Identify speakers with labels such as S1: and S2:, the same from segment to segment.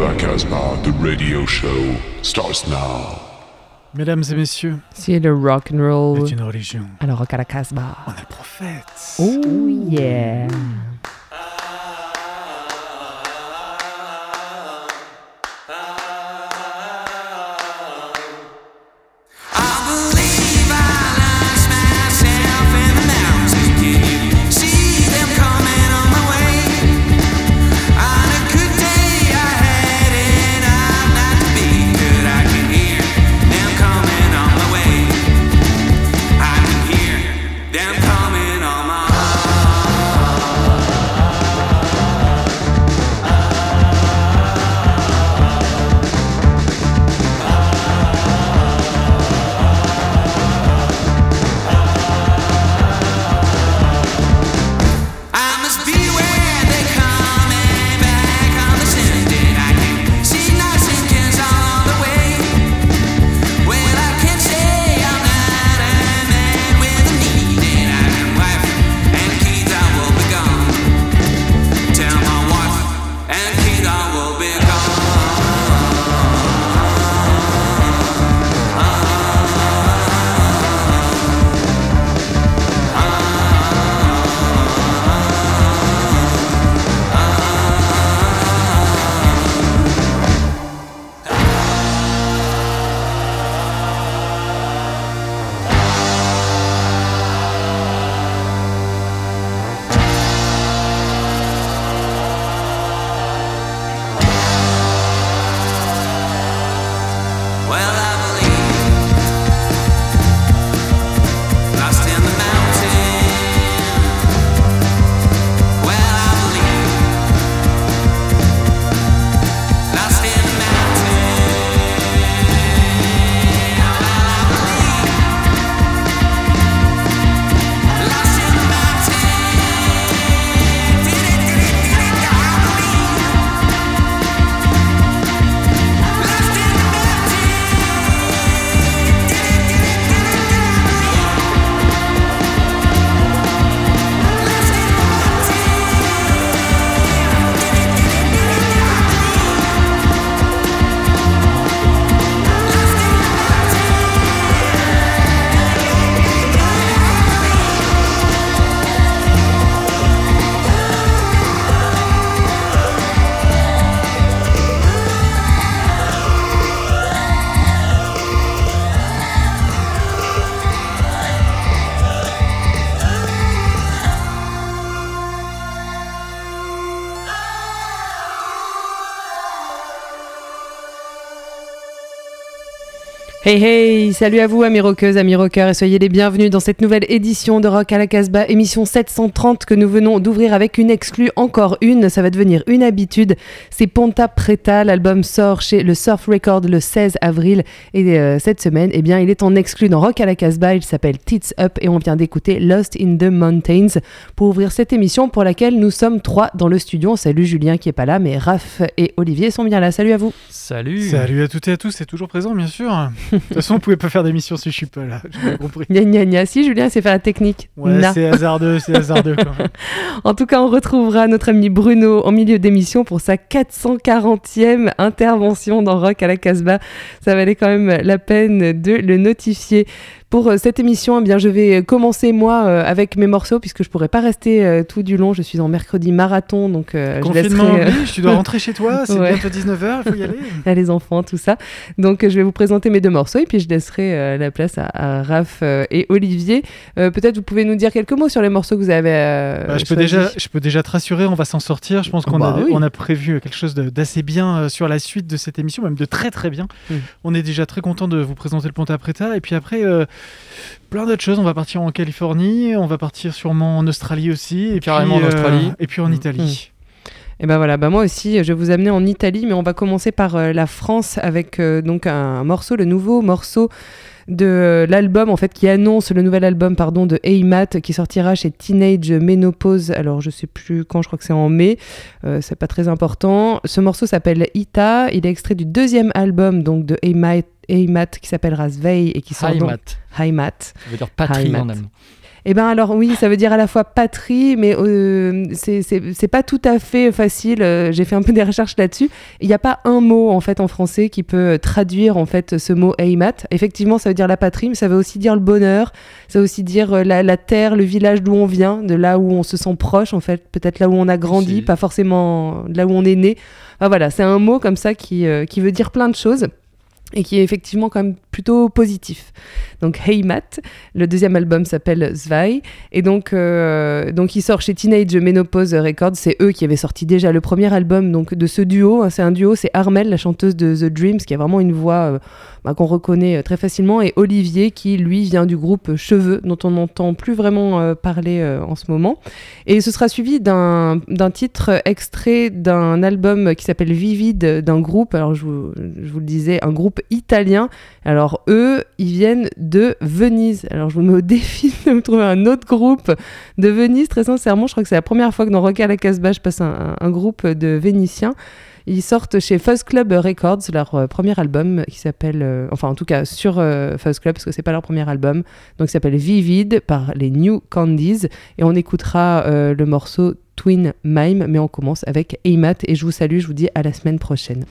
S1: la Casbah, the radio show starts now.
S2: Mesdames et messieurs,
S3: C'est le rock and roll.
S2: c'est une religion.
S3: Alors rock à la Casbah.
S2: On est le prophète.
S3: Oh yeah.
S4: Them
S3: Hey hey, salut à vous amis rockeuses, amis rockeurs et soyez les bienvenus dans cette nouvelle édition de Rock à la Casbah, émission 730 que nous venons d'ouvrir avec une exclue, encore une, ça va devenir une habitude, c'est Ponta Preta, l'album sort chez le Surf Record le 16 avril et euh, cette semaine, eh bien il est en exclu dans Rock à la Casbah, il s'appelle Tits Up et on vient d'écouter Lost in the Mountains pour ouvrir cette émission pour laquelle nous sommes trois dans le studio, salut Julien qui est pas là mais Raph et Olivier sont bien là, salut à vous
S5: Salut.
S2: Salut à toutes et à tous, c'est toujours présent, bien sûr. De toute façon, on pouvait pas faire d'émission si je suis pas là. J'ai compris.
S3: Gna gna gna, si Julien sait faire la technique,
S2: Ouais,
S3: Na.
S2: c'est hasardeux, c'est hasardeux quand même.
S3: En tout cas, on retrouvera notre ami Bruno en milieu d'émission pour sa 440e intervention dans Rock à la Casbah. Ça valait quand même la peine de le notifier. Pour euh, cette émission, eh bien, je vais commencer moi euh, avec mes morceaux puisque je pourrais pas rester euh, tout du long. Je suis en mercredi marathon, donc je laisserai
S2: oblige, tu dois rentrer chez toi, c'est
S3: Ouais.
S2: bientôt 19h, il faut y aller.
S3: à les enfants, tout ça. Donc, je vais vous présenter mes deux morceaux et puis je laisserai la place à, à Raph et Olivier. Peut-être vous pouvez nous dire quelques mots sur les morceaux que vous avez.
S2: Bah, je, peux déjà, je peux déjà te rassurer, on va s'en sortir. Je pense qu'on
S3: Bah
S2: a,
S3: oui.
S2: on a prévu quelque chose d'assez bien sur la suite de cette émission, même de très très bien.
S3: Mm.
S2: On est déjà très content de vous présenter le Ponta Preta. Et puis après, euh, plein d'autres choses. On va partir en Californie, on va partir sûrement en Australie aussi. Et
S5: Carrément
S2: puis,
S5: en Australie.
S2: Et puis en
S5: Mm.
S2: Italie.
S3: Et ben voilà, bah moi aussi, je vais vous amener en Italie, mais on va commencer par euh, la France avec euh, donc un morceau, le nouveau morceau de euh, l'album en fait qui annonce le nouvel album pardon de Aymat qui sortira chez Teenage Menopause. Alors je sais plus quand, je crois que c'est en mai. Euh, c'est pas très important. Ce morceau s'appelle Ita. Il est extrait du deuxième album donc de Aymat, Aymat qui s'appelle Rasvei et qui sort donc
S5: Heimat.
S3: Heimat.
S5: Ça veut dire patrie en allemand.
S3: Eh ben alors oui, ça veut dire à la fois patrie, mais euh, c'est- pas tout à fait facile. euh, J'ai fait un peu des recherches là-dessus. Il n'y a pas un mot en fait en français qui peut traduire en fait ce mot Heimat. Effectivement, ça veut dire la patrie, mais ça veut aussi dire le bonheur. Ça veut aussi dire euh, la, la terre, le village d'où on vient, de là où on se sent proche en fait, peut-être là où on a grandi, pas forcément là où on est né. Enfin, voilà, c'est un mot comme ça qui, euh, qui veut dire plein de choses et qui est effectivement quand même plutôt positif. Donc Heimat, le deuxième album s'appelle Zwei et donc euh, donc il sort chez Teenage Menopause Records, c'est eux qui avaient sorti déjà le premier album donc de ce duo, hein, c'est un duo, c'est Armel la chanteuse de The Dreams qui a vraiment une voix euh, bah, qu'on reconnaît euh, très facilement et Olivier qui lui vient du groupe Cheveux dont on n'entend plus vraiment parler en ce moment. Et ce sera suivi d'un titre extrait d'un album qui s'appelle Vivide d'un groupe, alors je vous, je vous le disais, un groupe italien. Alors eux, ils viennent de Venise. Alors je vous mets au défi de me trouver un autre groupe de Venise. Très sincèrement, je crois que c'est la première fois que dans Rock à la Casbah, je passe un, groupe de Vénitiens. Ils sortent chez Fuzz Club Records leur euh, premier album qui s'appelle, euh, enfin en tout cas sur euh, Fuzz Club parce que c'est pas leur premier album, donc il s'appelle Vivid par les New Candies et on écoutera le morceau Twin Mime, mais on commence avec Aymat et je vous salue, je vous dis à la semaine prochaine.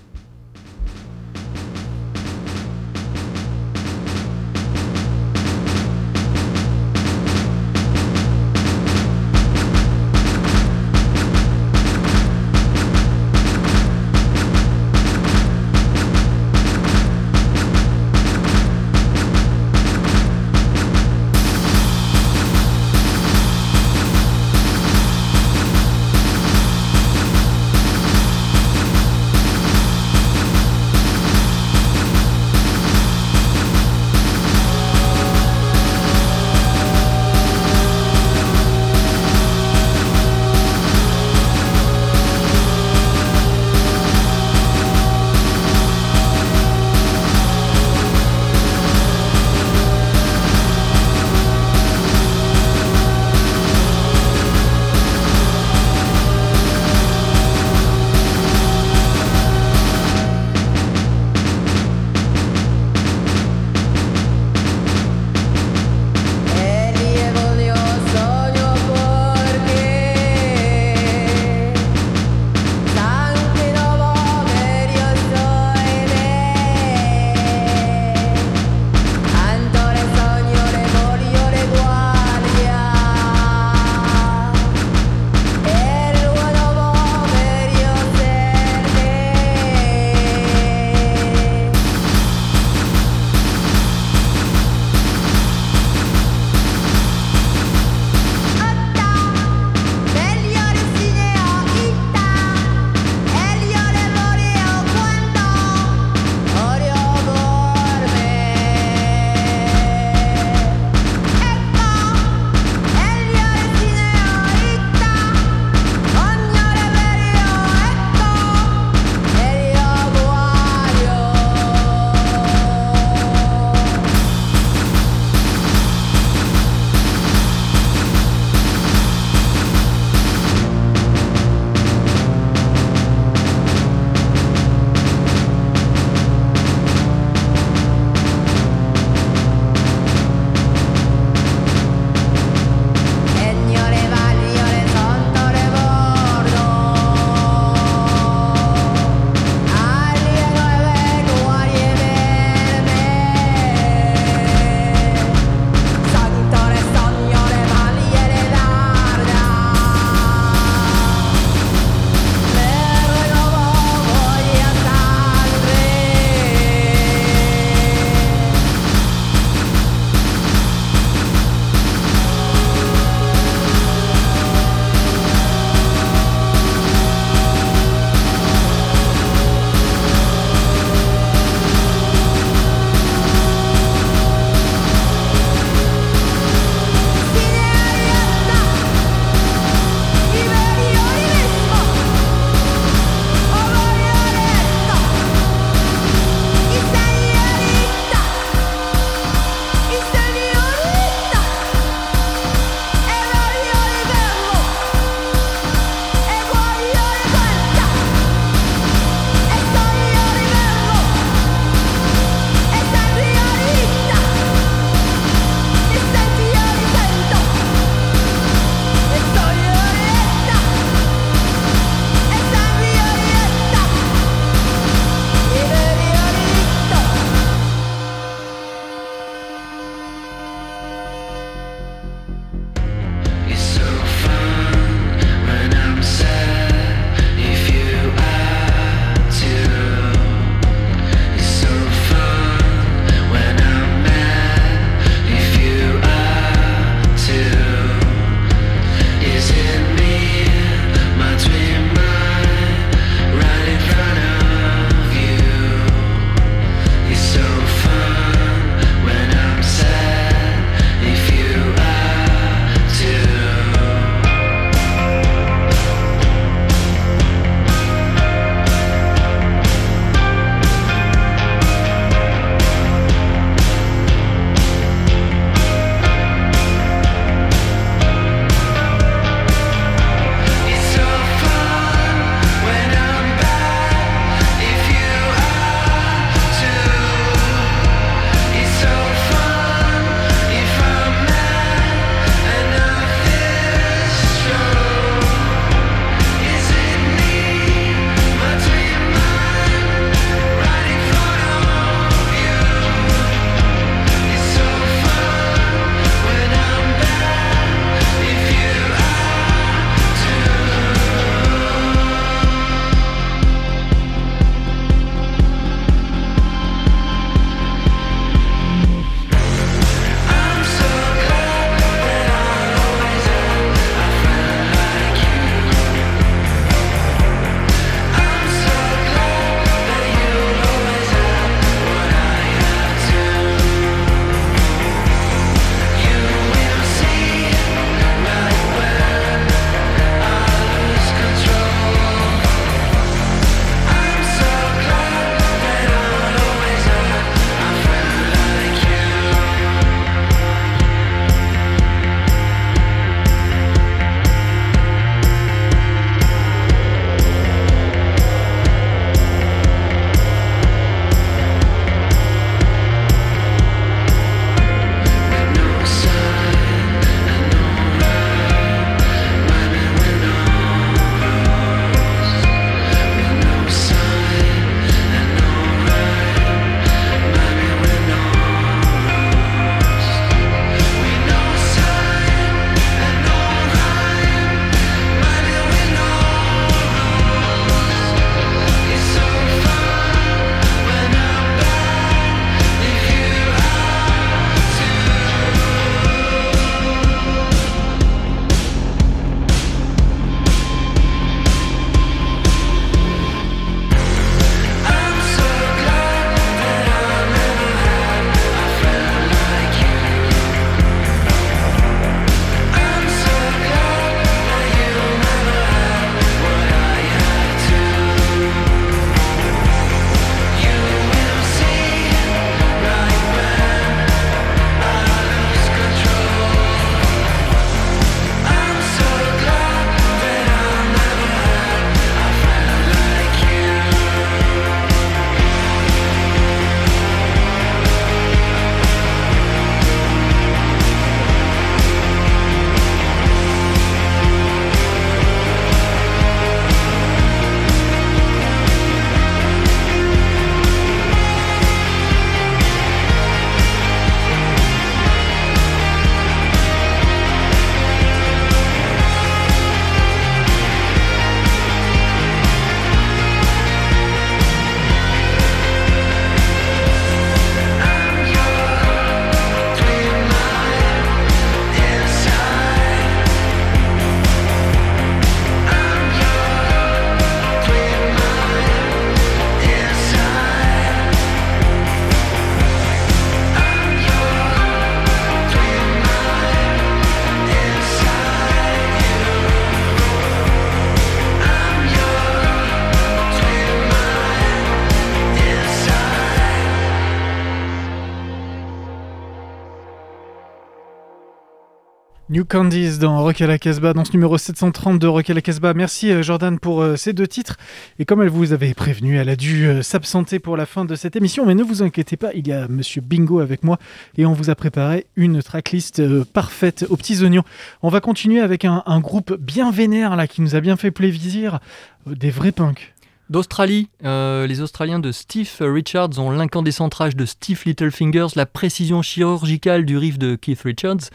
S2: New Candies dans Rock à la Casbah, dans ce numéro 730 de Rock à la Casbah. Merci euh, Jordan pour euh, ces deux titres. Et comme elle vous avait prévenu, elle a dû euh, s'absenter pour la fin de cette émission. Mais ne vous inquiétez pas, il y a Monsieur Bingo avec moi et on vous a préparé une tracklist parfaite aux petits oignons. On va continuer avec un, un groupe bien vénère là qui nous a bien fait plaisir, des vrais punks.
S5: D'Australie, euh, les Australiens de Steve Richards ont l'incandescentrage de Steve Littlefingers, la précision chirurgicale du riff de Keith Richards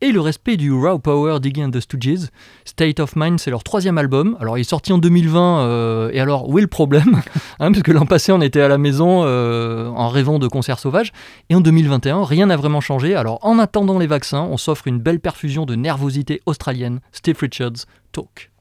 S5: et le respect du raw power d'Iggy and the Stooges. State of Mind, c'est leur troisième album. Alors, il est sorti en 2020, euh, et alors, où est le problème hein, Parce que l'an passé, on était à la maison euh, en rêvant de concerts sauvages, et en 2021, rien n'a vraiment changé. Alors, en attendant les vaccins, on s'offre une belle perfusion de nervosité australienne. Steve Richards, Talk.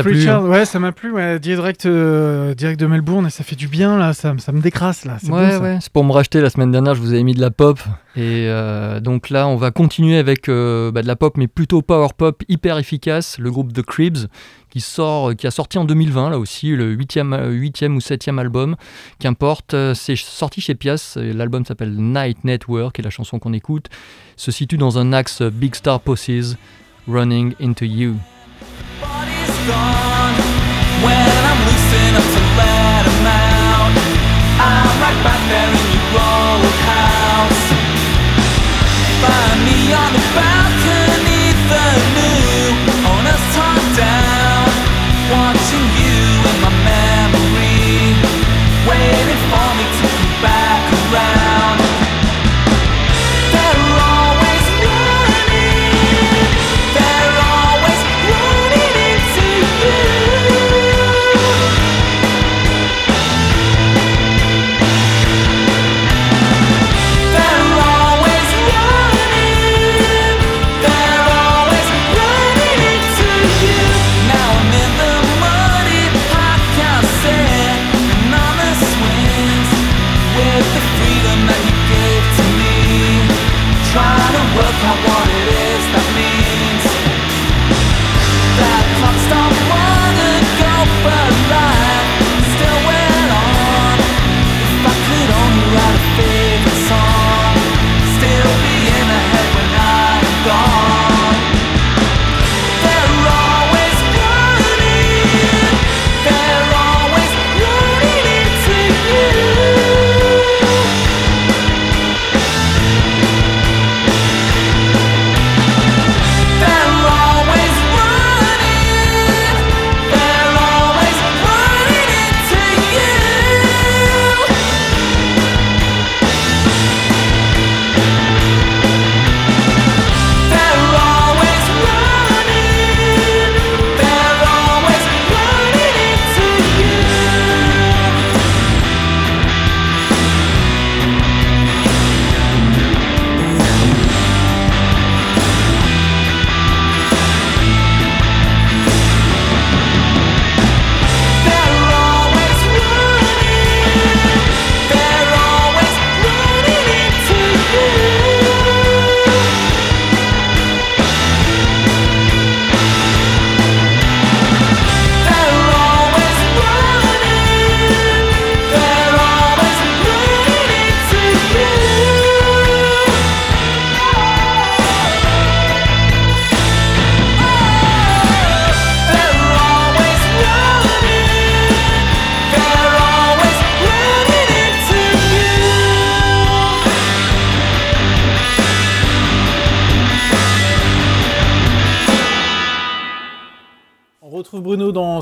S2: Richards,
S5: hein
S2: ouais, ça m'a plu. Ouais, direct, euh, direct de Melbourne et ça fait du bien là. Ça, ça me décrasse là. C'est
S5: Ouais,
S2: bon, ça.
S5: ouais, c'est pour me racheter la semaine dernière, je vous avais mis de la pop. Et euh, donc là, on va continuer avec euh, bah, de la pop, mais plutôt power pop hyper efficace. Le groupe The Cribs, qui, sort, qui a sorti en 2020, là aussi, le 8e, euh, 8e ou 7e album. Qu'importe, c'est sorti chez Pias. L'album s'appelle Night Network, et la chanson qu'on écoute se situe dans un axe Big Star Posses, Running Into You.
S4: When I'm loose enough to out. I'm right back there in your house. Find me on
S6: the balcony, the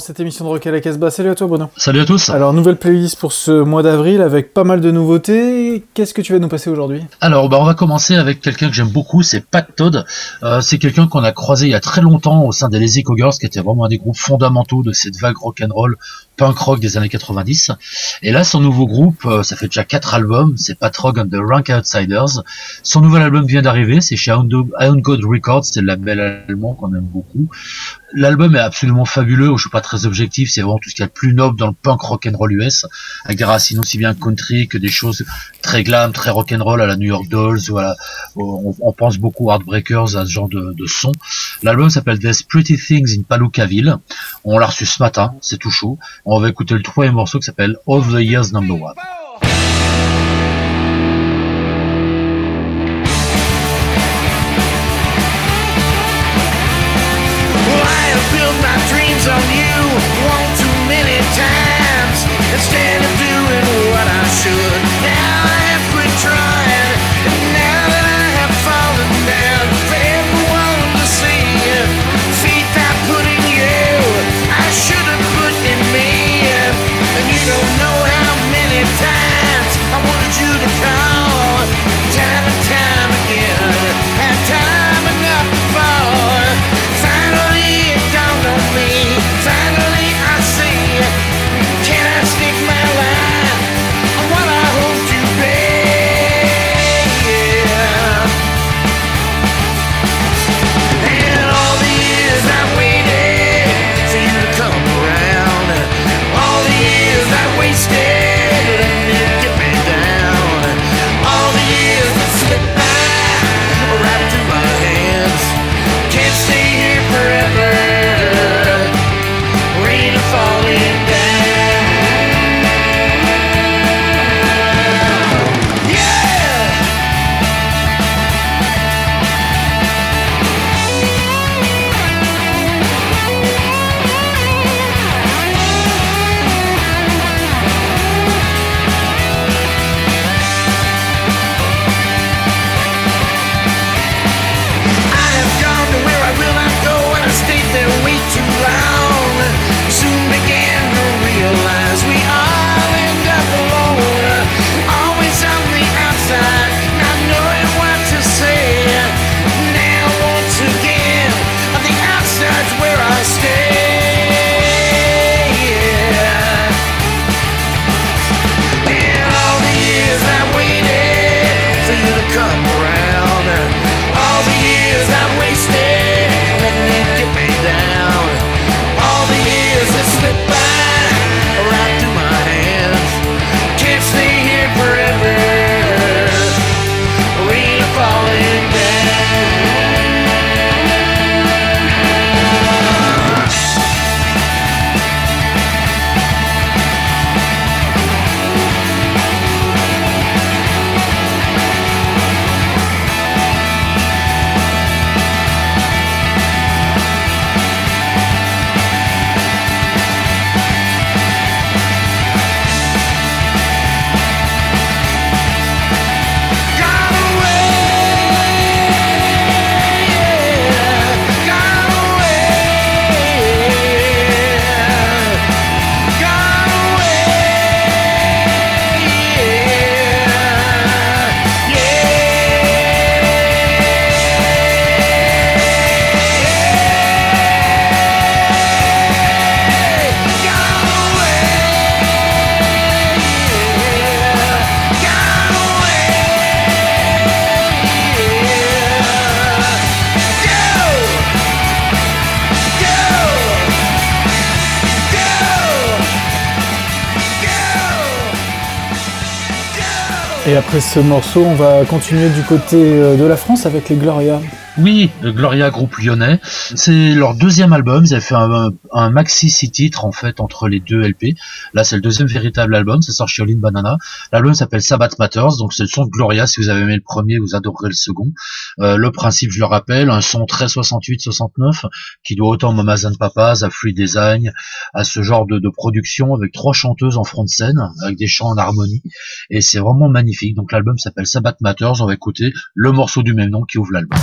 S2: cette émission de Rock à la Casbah. Salut à toi Bruno.
S7: Salut à tous.
S2: Alors nouvelle playlist pour ce mois d'avril avec pas mal de nouveautés. Qu'est-ce que tu vas nous passer aujourd'hui?
S7: Alors, bah, on va commencer avec quelqu'un que j'aime beaucoup, c'est Pat Todd. Euh, c'est quelqu'un qu'on a croisé il y a très longtemps au sein des Lazy Cougars, qui était vraiment un des groupes fondamentaux de cette vague rock and roll, punk rock des années 90. Et là, son nouveau groupe, euh, ça fait déjà quatre albums, c'est Pat Rock and the Rank Outsiders. Son nouvel album vient d'arriver, c'est chez Hound God Records, c'est le label allemand qu'on aime beaucoup. L'album est absolument fabuleux, je suis pas très objectif, c'est vraiment tout ce qu'il y a de plus noble dans le punk rock and roll US, avec des racines aussi bien country que des choses très glam, très rock and roll à la New York Dolls, on, on pense beaucoup Heartbreakers à ce genre de, son. L'album s'appelle There's Pretty Things in Palookaville. On l'a reçu ce matin, c'est tout chaud. Va écouter le troisième morceau qui s'appelle All the Years Number One.
S2: Ce morceau, on va continuer du côté euh, de la France avec les Gloria.
S7: Oui, le Gloria groupe lyonnais. C'est leur deuxième album. Ils avaient fait un, un maxi six titres en fait entre les deux LP. Là, c'est le deuxième véritable album. C'est sorti chez Banana. L'album s'appelle Sabbath Matters. Donc c'est le son de Gloria. Si vous avez aimé le premier, vous adorerez le second. Euh, le principe, je le rappelle, un son très 68-69 qui doit autant à Mamazan Papas, à Free Design, à ce genre de, de production avec trois chanteuses en front de scène avec des chants en harmonie. Et c'est vraiment magnifique. Donc l'album s'appelle Sabbath Matters. On va écouter le morceau du même nom qui ouvre l'album.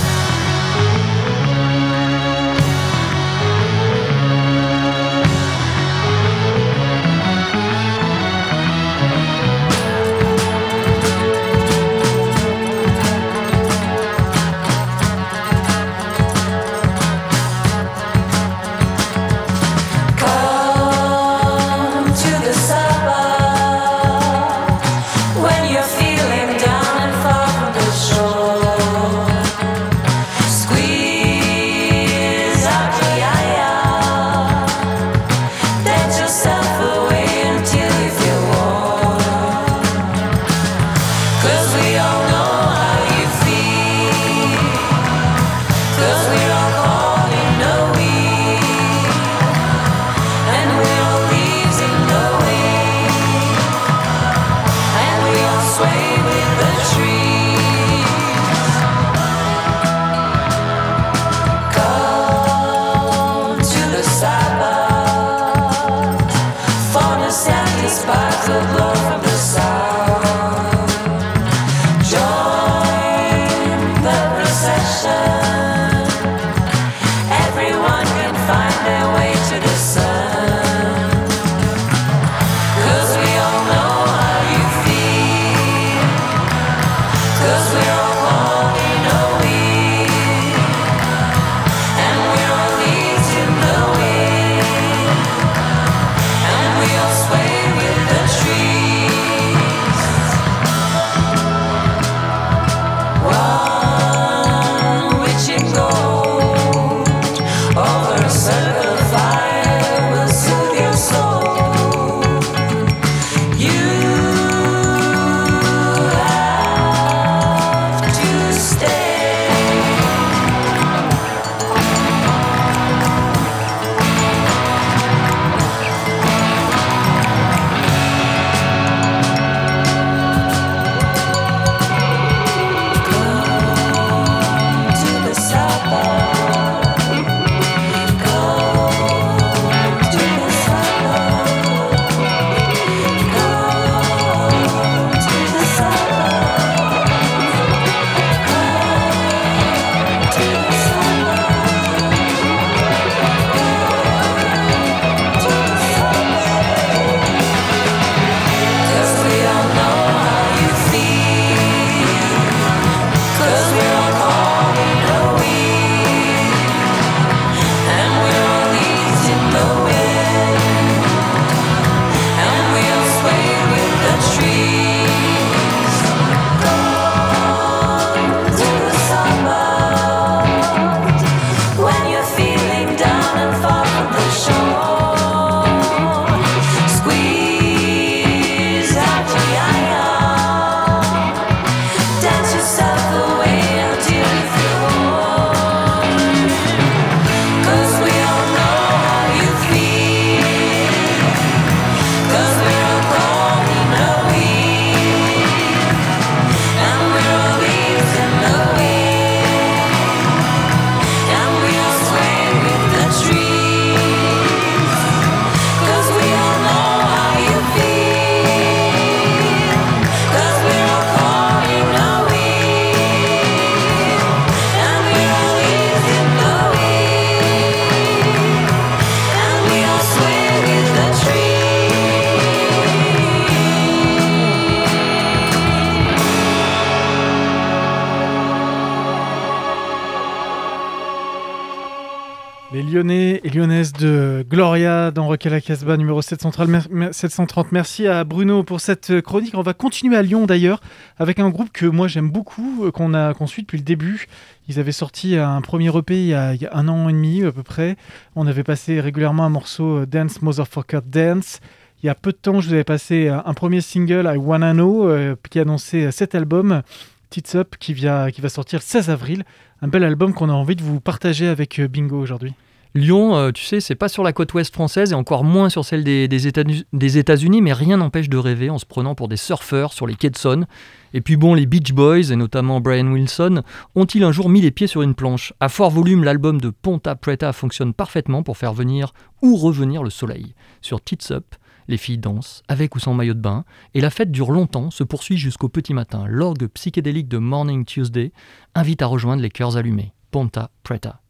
S2: Rock la Casbah numéro 730. Mer- mer- 730. Merci à Bruno pour cette chronique. On va continuer à Lyon d'ailleurs avec un groupe que moi j'aime beaucoup, euh, qu'on a qu'on suit depuis le début. Ils avaient sorti un premier EP il y, a, un an et demi à peu près. On avait passé régulièrement un morceau euh, Dance Motherfucker Dance. Il y a peu de temps, je vous avais passé un, premier single, I Wanna Know, euh, qui annonçait cet album, Tits Up, qui, vient, qui va sortir le 16 avril. Un bel album qu'on a envie de vous partager avec euh, Bingo aujourd'hui.
S5: Lyon, euh, tu sais, c'est pas sur la côte ouest française et encore moins sur celle des, des États- des États-Unis, mais rien n'empêche de rêver en se prenant pour des surfeurs sur les quais de Sonne. Et puis bon, les Beach Boys, et notamment Brian Wilson, ont-ils un jour mis les pieds sur une planche? À fort volume, l'album de Ponta Preta fonctionne parfaitement pour faire venir ou revenir le soleil. Sur Tits Up, les filles dansent, avec ou sans maillot de bain, et la fête dure longtemps, se poursuit jusqu'au petit matin. L'orgue psychédélique de Morning Tuesday invite à rejoindre les cœurs allumés. Ponta Preta.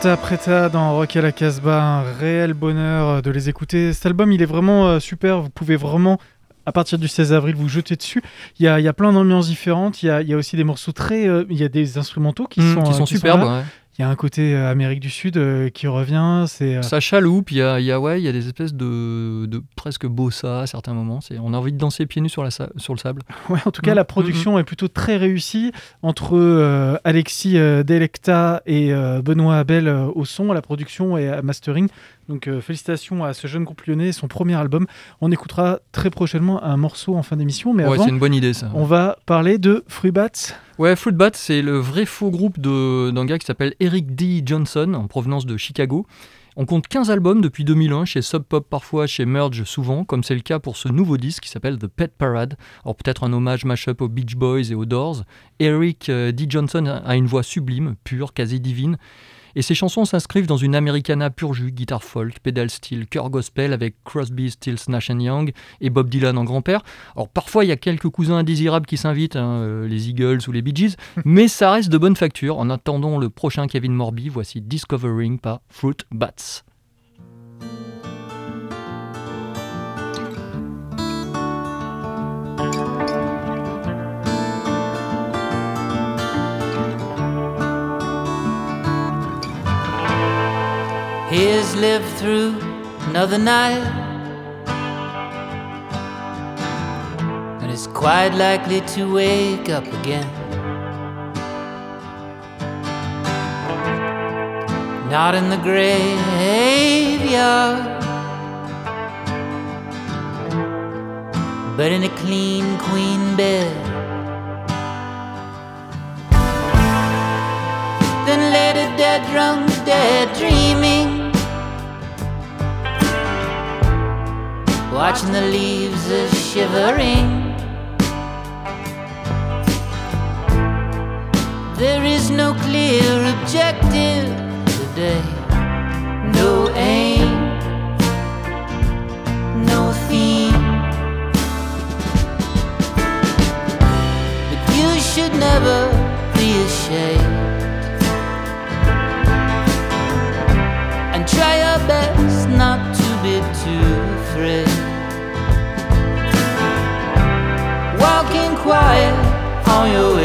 S2: Quanta Preta dans Rock à la Casbah, un réel bonheur euh, de les écouter. Cet album, il est vraiment euh, super. Vous pouvez vraiment, à partir du 16 avril, vous jeter dessus. Il y a, il y a plein d'ambiances différentes. Il y a, il y a aussi des morceaux très. euh, il y a des instrumentaux qui
S5: Mm,
S2: sont,
S5: qui sont
S2: qui
S5: superbes.
S2: Il y a un côté euh, Amérique du Sud euh, qui revient. C'est. euh,
S5: Ça chaloupe, il y a, y a- ouais, il y a des espèces de, de presque bossa à certains moments. C'est- On a envie de danser pieds nus sur, la sur le sable.
S2: Ouais, en tout cas,
S5: Mm,
S2: la production est plutôt très réussie entre euh, Alexis Delecta et Benoît Abel au son, à la production et à mastering. Donc, euh, félicitations à ce jeune groupe lyonnais, son premier album. On écoutera très prochainement un morceau en fin d'émission, mais
S5: ouais,
S2: avant,
S5: c'est une bonne idée ça.
S2: on va parler de Fruit Bats.
S5: Ouais, Fruit Bat, c'est le vrai faux groupe de- d'un gars qui s'appelle Eric D. Johnson, en provenance de Chicago. On compte 15 albums depuis 2001, chez Sub Pop parfois, chez Merge souvent, comme c'est le cas pour ce nouveau disque qui s'appelle The Pet Parade. Alors peut-être un hommage mash-up aux Beach Boys et aux Doors. Eric euh, D. Johnson a une voix sublime, pure, quasi divine. Et ses chansons s'inscrivent dans une Americana pur jus, guitare folk, pédale style, chœur gospel avec Crosby, Stills, Nash Young et Bob Dylan en grand-père. Alors parfois il y a quelques cousins indésirables qui s'invitent, hein, euh, les Eagles ou les Bee Gees, mais ça reste de bonne facture. En attendant le prochain Kevin Morby, voici Discovering par Fruit Bats.
S6: He's lived through another night and is quite likely to wake up again. Not in the graveyard, but in a clean queen bed. Dead drunk, dead dreaming. Watching the leaves a shivering. There is no clear objective today. Quiet on your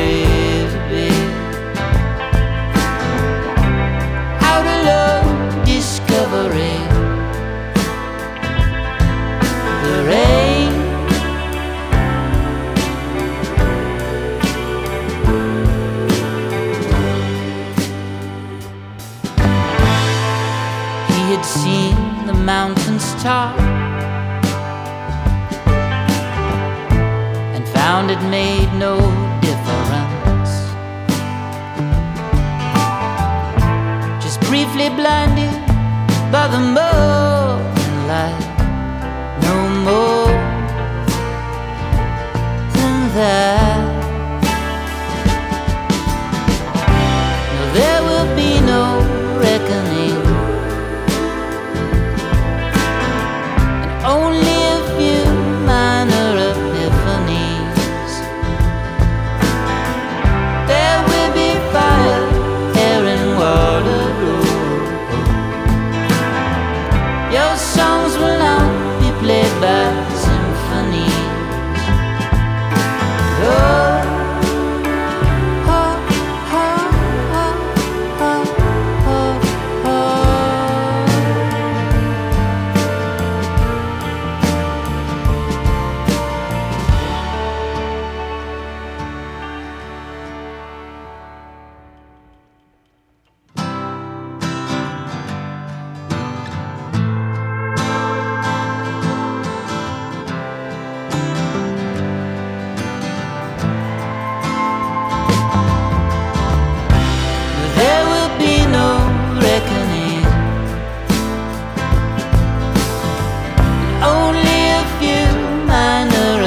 S6: made no difference. Just briefly blinded by the morning light, no more than that.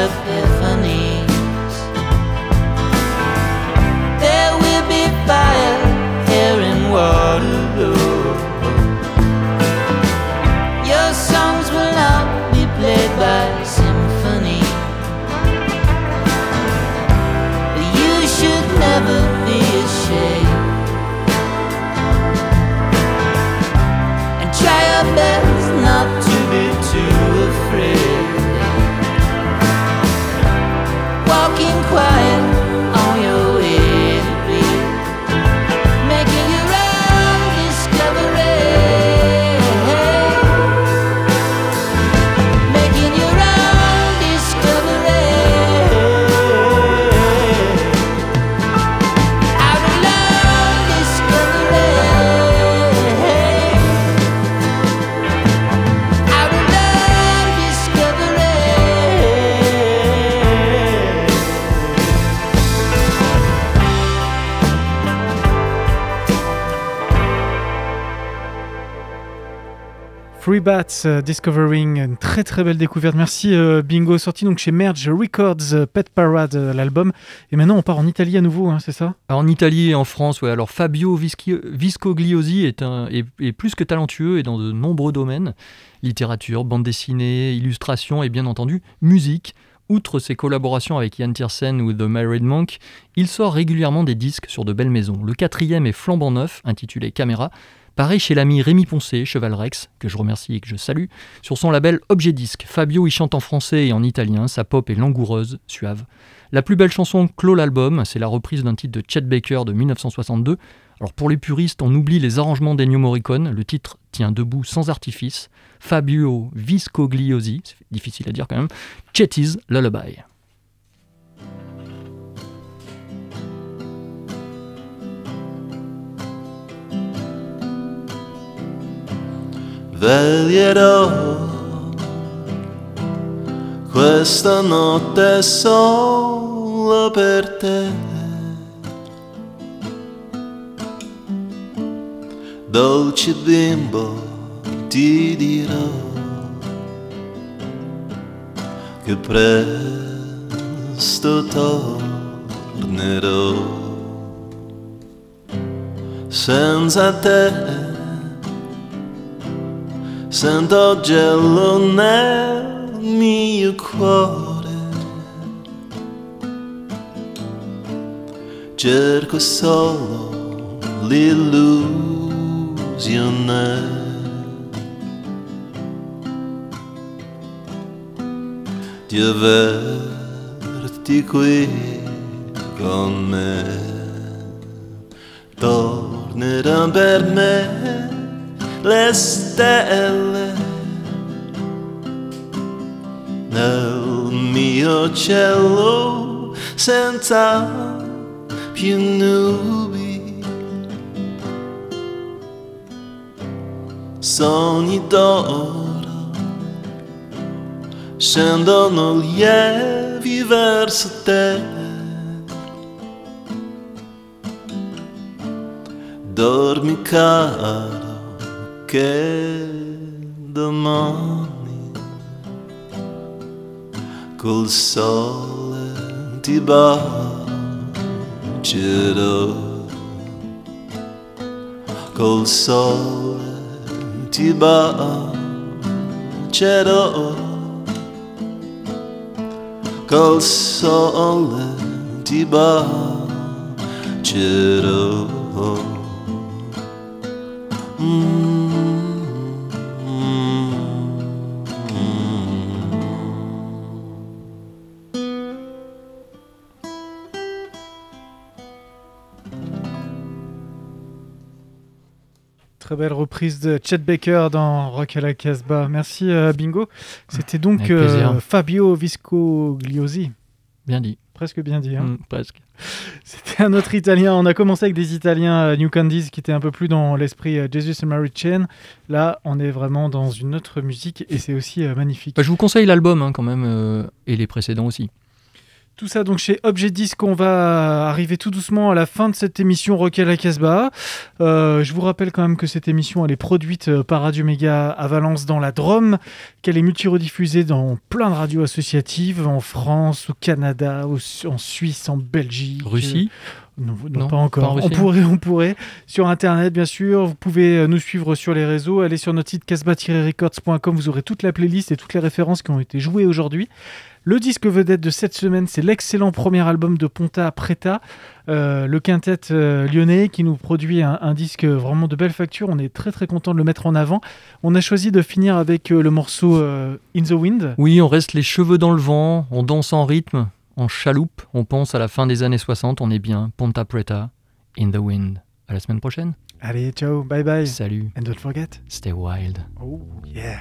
S6: love is
S2: Free Bats euh, Discovering, une très très belle découverte. Merci euh, Bingo, sorti donc chez Merge Records, euh, Pet Parade, euh, l'album. Et maintenant on part en Italie à nouveau, hein, c'est ça?
S5: En Italie et en France, ouais, alors Fabio Vischi- Viscogliosi est, un, est, est plus que talentueux et dans de nombreux domaines littérature, bande dessinée, illustration et bien entendu musique. Outre ses collaborations avec Ian Tiersen ou The Married Monk, il sort régulièrement des disques sur de belles maisons. Le quatrième est flambant neuf, intitulé Caméra. Pareil chez l'ami Rémi Poncé, Cheval Rex, que je remercie et que je salue, sur son label Objet. Fabio y chante en français et en italien, sa pop est langoureuse, suave. La plus belle chanson clôt l'album, c'est la reprise d'un titre de Chet Baker de 1962. Alors pour les puristes, on oublie les arrangements d'Ennio Morricone, le titre tient debout sans artifice. Fabio Viscogliosi, difficile à dire quand même, Chetty's Lullaby.
S8: Veglierò questa notte solo per te. Dolce bimbo, ti dirò che presto tornerò. Senza te sento gelo nel mio cuore. Cerco solo l'illusione. Di averti qui con me torneranno per me le stelle nel mio cielo senza più nubi. Sogni d'oro scendono lievi verso te. Dormi caro che domani col sole ti bacerò. Col sole ti bacerò. Col sole ti bacerò
S2: Très belle reprise de Chet Baker dans Rock à la Casbah. Merci euh, Bingo. C'était donc euh, Fabio Viscogliosi.
S5: Bien dit.
S2: Presque bien dit. hein.
S5: Mm, presque.
S2: C'était un autre italien. On a commencé avec des Italiens euh, New Candies qui étaient un peu plus dans l'esprit euh, Jesus and Mary Chain. Là, on est vraiment dans une autre musique et c'est aussi magnifique.
S5: Bah, je vous conseille l'album hein, quand même, et les précédents aussi.
S2: Tout ça donc chez Objet Disque, on va arriver tout doucement à la fin de cette émission Rock à la Casbah. Euh, je vous rappelle quand même que cette émission elle est produite euh, par Radio Méga à Valence dans la Drôme, qu'elle est multirediffusée dans plein de radios associatives en France, au Canada, au- en Suisse, en Belgique,
S5: Russie,
S2: Non, non,
S5: Non,
S2: pas encore.
S5: pas
S2: on pourrait, on pourrait. Sur Internet, bien sûr. Vous pouvez euh, nous suivre sur les réseaux. Allez sur notre site casbah-records.com. Vous aurez toute la playlist et toutes les références qui ont été jouées aujourd'hui. Le disque vedette de cette semaine, c'est l'excellent premier album de Ponta Preta, euh, le quintet euh, lyonnais qui nous produit un, un disque vraiment de belle facture. On est très très content de le mettre en avant. On a choisi de finir avec euh, le morceau In the Wind.
S5: Oui, on reste les cheveux dans le vent, on danse en rythme, en chaloupe, on pense à la fin des années 60, on est bien. Ponta Preta, In the Wind. À la semaine prochaine.
S2: Allez, ciao, bye bye.
S5: Salut,
S2: And don't forget.
S5: stay wild.
S2: Oh yeah.